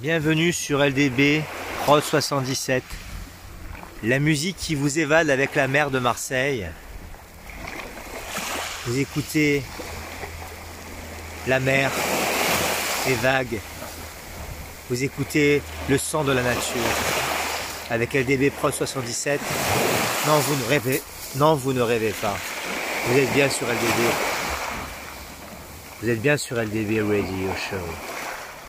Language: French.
Bienvenue sur LDB Prod 77, la musique qui vous évade avec la mer de Marseille. Vous écoutez la mer, les vagues, vous écoutez le sang de la nature avec LDB Prod 77. Non, vous ne rêvez, non, vous ne rêvez pas. Vous êtes bien sur LDB. Vous êtes bien sur LDB Radio Show.